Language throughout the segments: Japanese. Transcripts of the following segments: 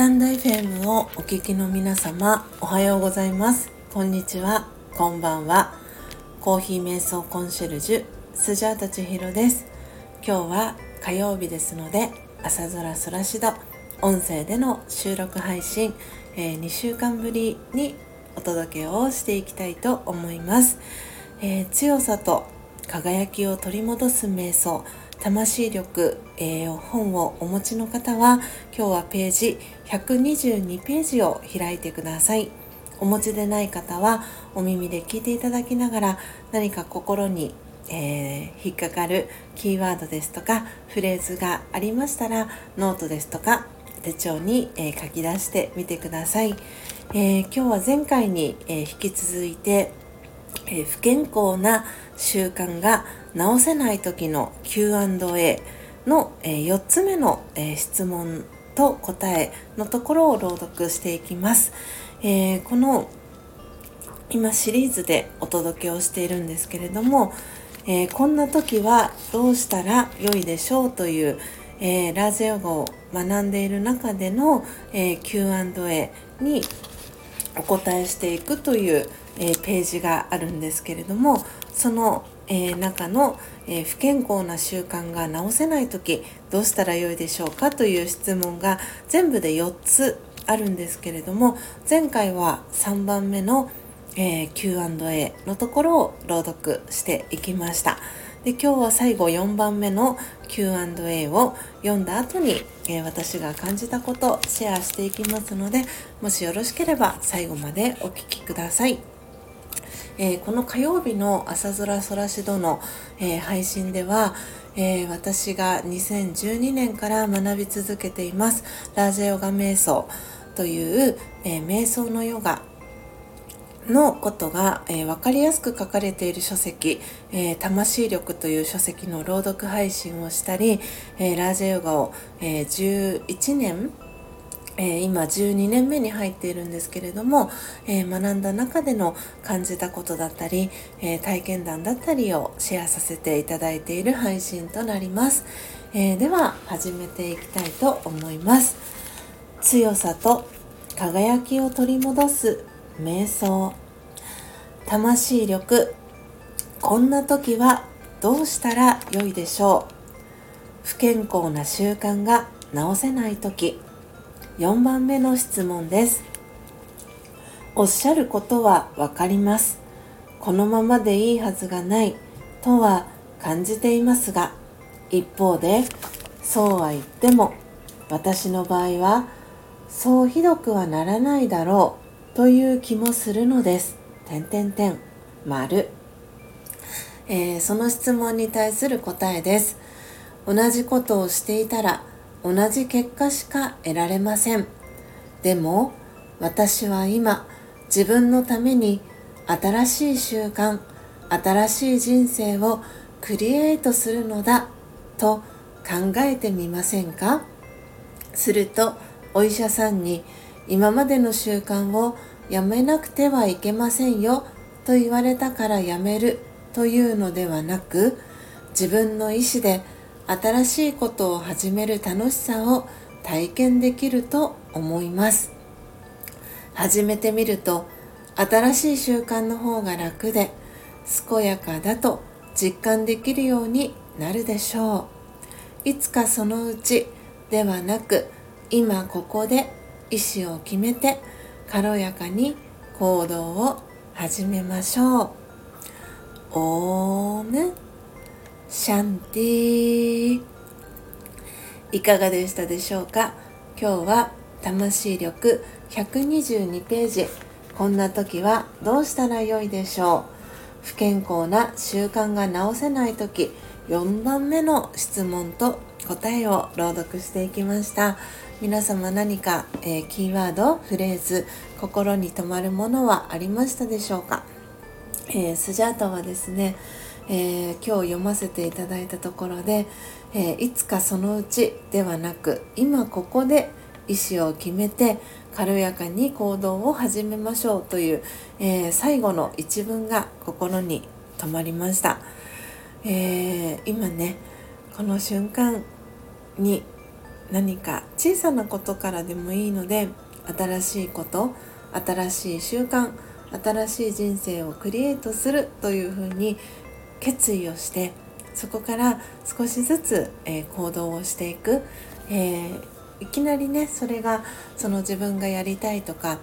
タンド FM をお聞きの皆様おはようございます。こんにちは。こんばんは。コーヒー瞑想コンシェルジュスジャータチヒロです。今日は火曜日ですので朝空そらしど音声での収録配信、えー、2週間ぶりにお届けをしていきたいと思います、えー、強さと輝きを取り戻す瞑想。魂力、えー、本をお持ちの方は今日はページ122ページを開いてください。お持ちでない方はお耳で聞いていただきながら何か心に、えー、引っかかるキーワードですとかフレーズがありましたらノートですとか手帳に、えー、書き出してみてください、え今日は前回に、え引き続いてえ不健康な習慣が治せない時の Q&A の、え4つ目の、え質問と答えのところを朗読していきます。えー、この今シリーズでお届けをしているんですけれども、えー、こんな時はどうしたら良いでしょうという、えー、ラジオ語を学んでいる中での、え Q&A にお答えしていくという、えページがあるんですけれどもその、え中の、え不健康な習慣が治せない時どうしたらよいでしょうかという質問が全部で4つあるんですけれども前回は3番目の、え、Q&A のところを朗読していきました。で今日は最後4番目の Q&A を読んだ後に、えー、私が感じたことをシェアしていきますのでもしよろしければ最後までお聴きください。えー、この火曜日の朝空そらしどの、えー、配信では、えー、私が2012年から学び続けています。ラージャヨガ瞑想という、え瞑想のヨガのことが、えー、分かりやすく書かれている書籍「えー、魂力」という書籍の朗読配信をしたり、えー、ラージャヨガを、え11年、え今12年目に入っているんですけれども、え学んだ中での感じたことだったり、え体験談だったりをシェアさせていただいている配信となります、えでは始めていきたいと思います。強さと輝きを取り戻す瞑想。魂力。こんな時はどうしたらよいでしょう。不健康な習慣が治せない時。4番目の質問です。おっしゃることはわかります。このままでいいはずがない。とは感じていますが一方でそうは言っても私の場合はそうひどくはならないだろうという気もするのです。点点点丸、えー、その質問に対する答えです。同じことをしていたら同じ結果しか得られません。でも私は今自分のために新しい習慣、新しい人生をクリエイトするのだと考えてみませんか？するとお医者さんに今までの習慣をやめなくてはいけませんよと言われたからやめるというのではなく自分の意思で新しいことを始める楽しさを体験できると思います。始めてみると新しい習慣の方が楽で健やかだと実感できるようになるでしょう。いつかそのうちではなく今ここで意思を決めて軽やかに行動を始めましょう。オーム。シャンティいかがでしたでしょうか？今日は魂力122ページ。こんな時はどうしたらよいでしょう？不健康な習慣が治せない時4番目の質問と答えを朗読していきました。皆様何か、えー、キーワードフレーズ心に留まるものはありましたでしょうか、えー、スジャータはですね、えー、今日読ませていただいたところで、えいつかそのうちではなく今ここで意思を決めて軽やかに行動を始めましょうという、え最後の一文が心に留まりました、えー今ねこの瞬間に何か小さなことからでもいいので新しいこと新しい習慣新しい人生をクリエイトするというふうに決意をしてそこから少しずつ、えー、行動をしていく、えー、いきなりねそれがその自分がやりたいとか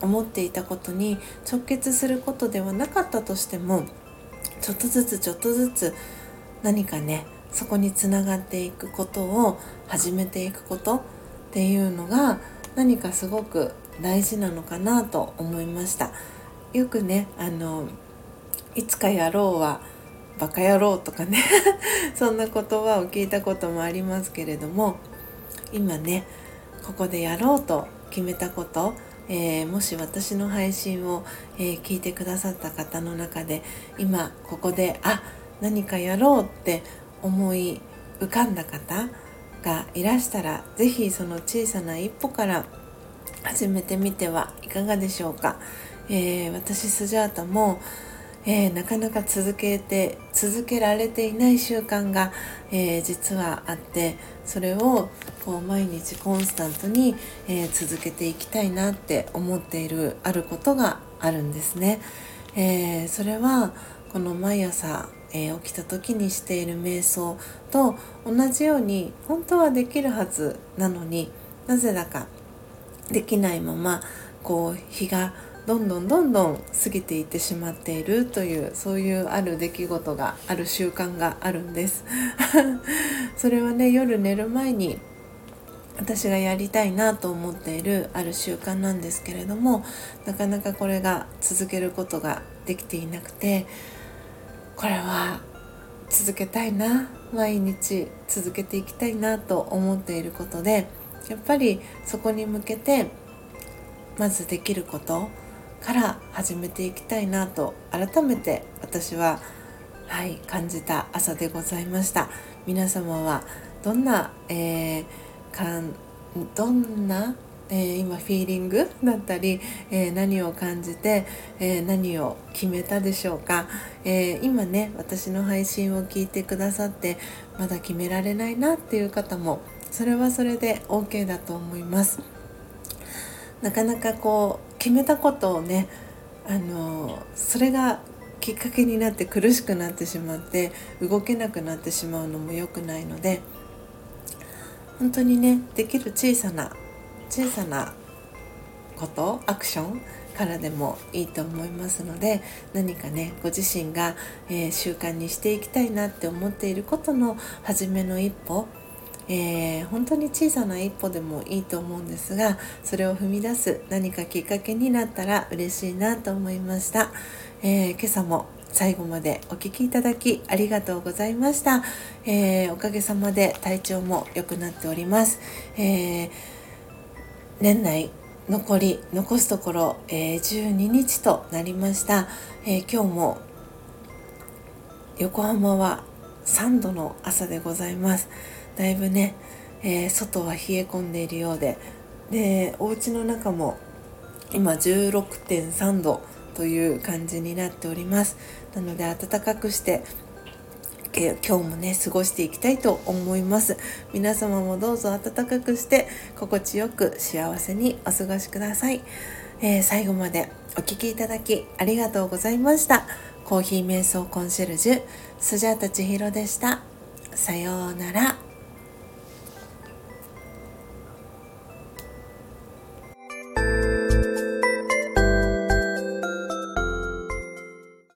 思っていたことに直結することではなかったとしてもちょっとずつちょっとずつ何かねそこにつながっていくことを始めていくことっていうのが何かすごく大事なのかなと思いました。よくねあのいつかやろうはバカ野郎とかね。そんな言葉を聞いたこともありますけれども今ねここでやろうと決めたこと、えー、もし私の配信を、えー、聞いてくださった方の中で今ここであ何かやろうって思い浮かんだ方がいらしたら是非その小さな一歩から始めてみてはいかがでしょうか、えー、私スジャータもえー、なかなか続けて続けられていない習慣が、えー、実はあってそれをこう毎日コンスタントに、えー、続けていきたいなって思っているあることがあるんですね。えそれはこの毎朝、え起きた時にしている瞑想と同じように本当はできるはずなのになぜだかできないままこう日がどんどんどんどん過ぎていってしまっているというそういうある出来事がある習慣があるんです。それはね夜寝る前に私がやりたいなと思っているある習慣なんですけれどもなかなかこれが続けることができていなくてこれは続けたいな毎日続けていきたいなと思っていることでやっぱりそこに向けてまずできることから始めていきたいなと改めて私ははい感じた朝でございました。皆様はどんな、えー、かんどんな、えー、今フィーリングだったり、えー、何を感じて、え何を決めたでしょうか、え今ね私の配信を聞いてくださってまだ決められないなっていう方もそれはそれで OK だと思います。なかなかこう決めたことをねあのそれがきっかけになって苦しくなってしまって動けなくなってしまうのも良くないので本当にねできる小さな小さなことアクションからでもいいと思いますので何かねご自身が、えー、習慣にしていきたいなって思っていることの初めの一歩えー、本当に小さな一歩でもいいと思うんですがそれを踏み出す何かきっかけになったら嬉しいなと思いました、えー、今朝も最後までお聴きいただきありがとうございました、えー、おかげさまで体調も良くなっております、え年内残り残すところ、え12日となりました、え今日も横浜は3度の朝でございます。だいぶね、えー、外は冷え込んでいるようで。でお家の中も今16.3度という感じになっております。なので暖かくして今日もね過ごしていきたいと思います。皆様もどうぞ暖かくして心地よく幸せにお過ごしください、えー、最後までお聴きいただきありがとうございました。コーヒー瞑想コンシェルジュスジャータ千尋でした。さようなら。